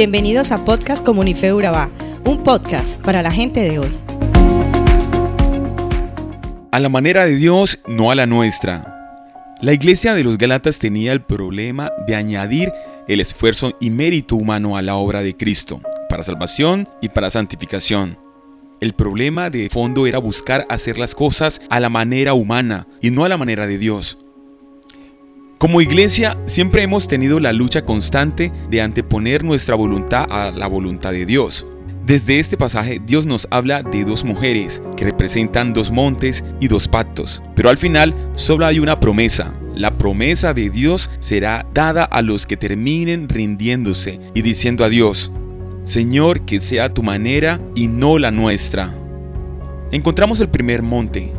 Bienvenidos a Podcast Comunife Urabá, un podcast para la gente de hoy. A la manera de Dios, no a la nuestra. La iglesia de los Galatas tenía el problema de añadir el esfuerzo y mérito humano a la obra de Cristo, para salvación y para santificación. El problema de fondo era buscar hacer las cosas a la manera humana y no a la manera de Dios. Como iglesia siempre hemos tenido la lucha constante de anteponer nuestra voluntad a la voluntad de Dios. Desde este pasaje Dios nos habla de dos mujeres que representan dos montes y dos pactos, pero al final solo hay una promesa. La promesa de Dios será dada a los que terminen rindiéndose y diciendo a Dios, Señor, que sea tu manera y no la nuestra. Encontramos el primer monte,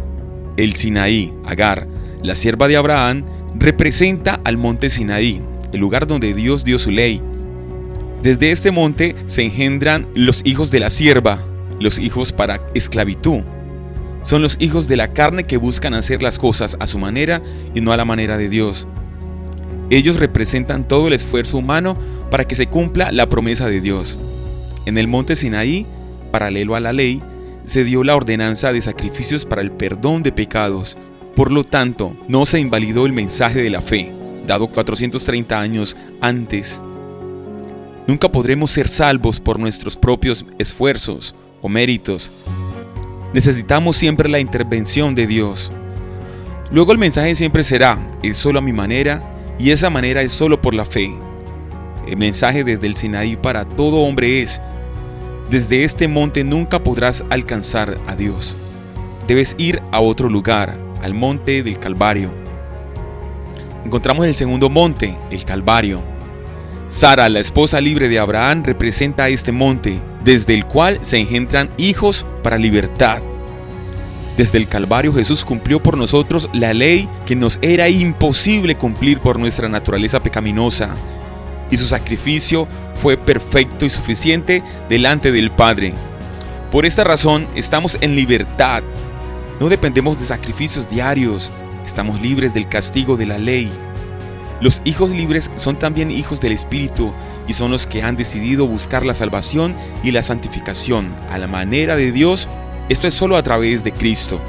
el Sinaí, Agar, la sierva de Abraham, representa al monte Sinaí, el lugar donde Dios dio su ley. Desde este monte se engendran los hijos de la sierva, los hijos para esclavitud. Son los hijos de la carne que buscan hacer las cosas a su manera y no a la manera de Dios. Ellos representan todo el esfuerzo humano para que se cumpla la promesa de Dios. En el monte Sinaí, paralelo a la ley, se dio la ordenanza de sacrificios para el perdón de pecados, por lo tanto, no se invalidó el mensaje de la fe, dado 430 años antes. Nunca podremos ser salvos por nuestros propios esfuerzos o méritos. Necesitamos siempre la intervención de Dios. Luego el mensaje siempre será, es solo a mi manera, y esa manera es solo por la fe. El mensaje desde el Sinaí para todo hombre es, desde este monte nunca podrás alcanzar a Dios. Debes ir a otro lugar, al monte del Calvario. Encontramos el segundo monte, el Calvario. Sara, la esposa libre de Abraham, representa este monte, desde el cual se engendran hijos para libertad. Desde el Calvario Jesús cumplió por nosotros la ley que nos era imposible cumplir por nuestra naturaleza pecaminosa, y su sacrificio fue perfecto y suficiente delante del Padre. Por esta razón estamos en libertad no dependemos de sacrificios diarios, estamos libres del castigo de la ley. Los hijos libres son también hijos del Espíritu y son los que han decidido buscar la salvación y la santificación a la manera de Dios. Esto es solo a través de Cristo.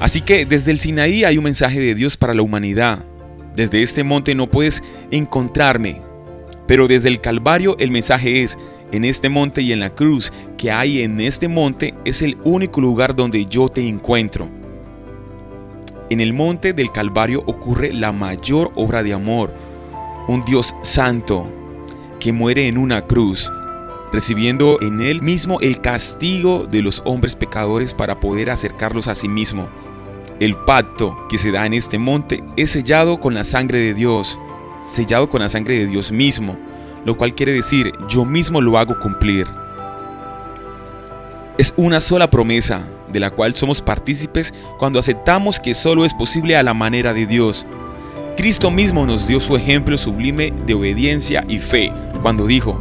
Así que desde el Sinaí hay un mensaje de Dios para la humanidad. Desde este monte no puedes encontrarme, pero desde el Calvario el mensaje es, en este monte y en la cruz que hay en este monte es el único lugar donde yo te encuentro. En el monte del Calvario ocurre la mayor obra de amor, un Dios santo que muere en una cruz, recibiendo en él mismo el castigo de los hombres pecadores para poder acercarlos a sí mismo. El pacto que se da en este monte es sellado con la sangre de Dios, sellado con la sangre de Dios mismo lo cual quiere decir yo mismo lo hago cumplir. Es una sola promesa de la cual somos partícipes cuando aceptamos que solo es posible a la manera de Dios. Cristo mismo nos dio su ejemplo sublime de obediencia y fe cuando dijo,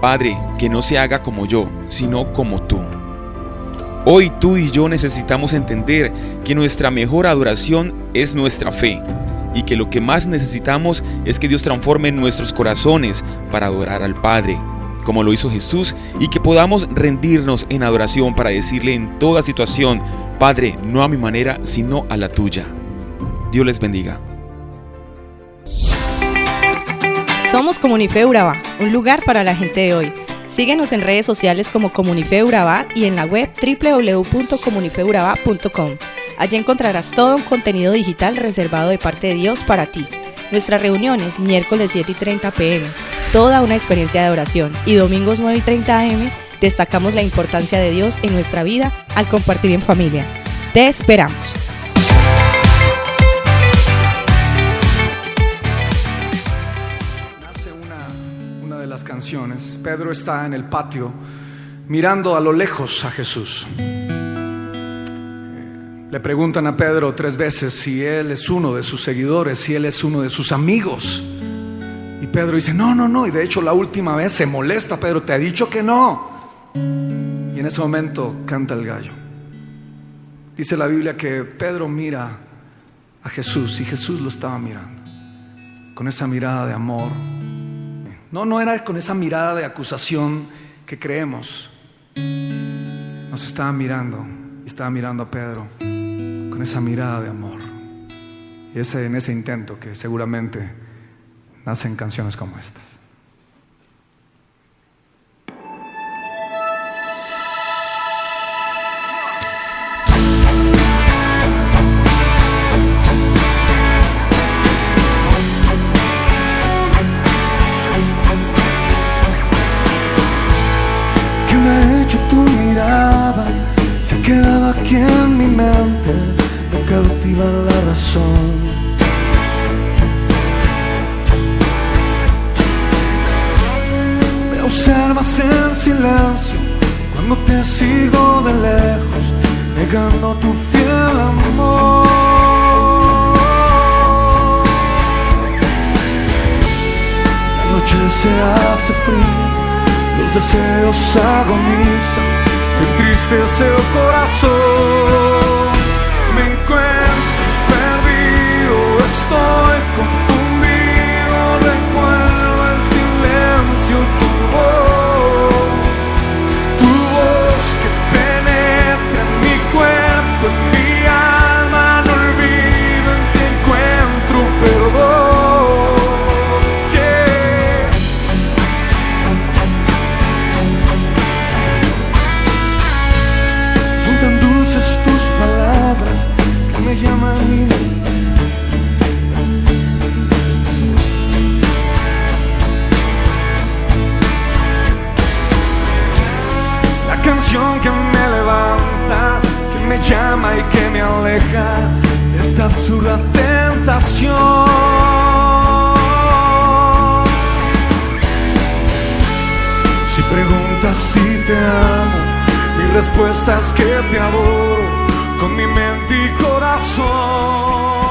Padre, que no se haga como yo, sino como tú. Hoy tú y yo necesitamos entender que nuestra mejor adoración es nuestra fe y que lo que más necesitamos es que Dios transforme nuestros corazones para adorar al Padre, como lo hizo Jesús, y que podamos rendirnos en adoración para decirle en toda situación, Padre, no a mi manera, sino a la tuya. Dios les bendiga. Somos Comunife Urabá, un lugar para la gente de hoy. Síguenos en redes sociales como Comunife Urabá y en la web www.comunifeurabá.com. Allí encontrarás todo un contenido digital reservado de parte de Dios para ti. Nuestras reuniones miércoles 7 y 30 pm, toda una experiencia de oración y domingos 9 y 30 am destacamos la importancia de Dios en nuestra vida al compartir en familia. Te esperamos. Nace una, una de las canciones. Pedro está en el patio mirando a lo lejos a Jesús. Le preguntan a Pedro tres veces si él es uno de sus seguidores, si él es uno de sus amigos. Y Pedro dice, no, no, no. Y de hecho la última vez se molesta Pedro, te ha dicho que no. Y en ese momento canta el gallo. Dice la Biblia que Pedro mira a Jesús y Jesús lo estaba mirando. Con esa mirada de amor. No, no era con esa mirada de acusación que creemos. Nos estaba mirando, estaba mirando a Pedro con esa mirada de amor. Y ese, en ese intento que seguramente nacen canciones como estas. ¿Qué me ha hecho tu mirada? Se quedaba aquí en mi mente, me la razón. Me observas en silencio cuando te sigo de lejos, negando tu fiel amor. La noche se hace fría, los deseos agonizan, se entristece el corazón. Canción que me levanta, que me llama y que me aleja esta absurda tentación. Si preguntas si te amo, mi respuesta es que te adoro con mi mente y corazón.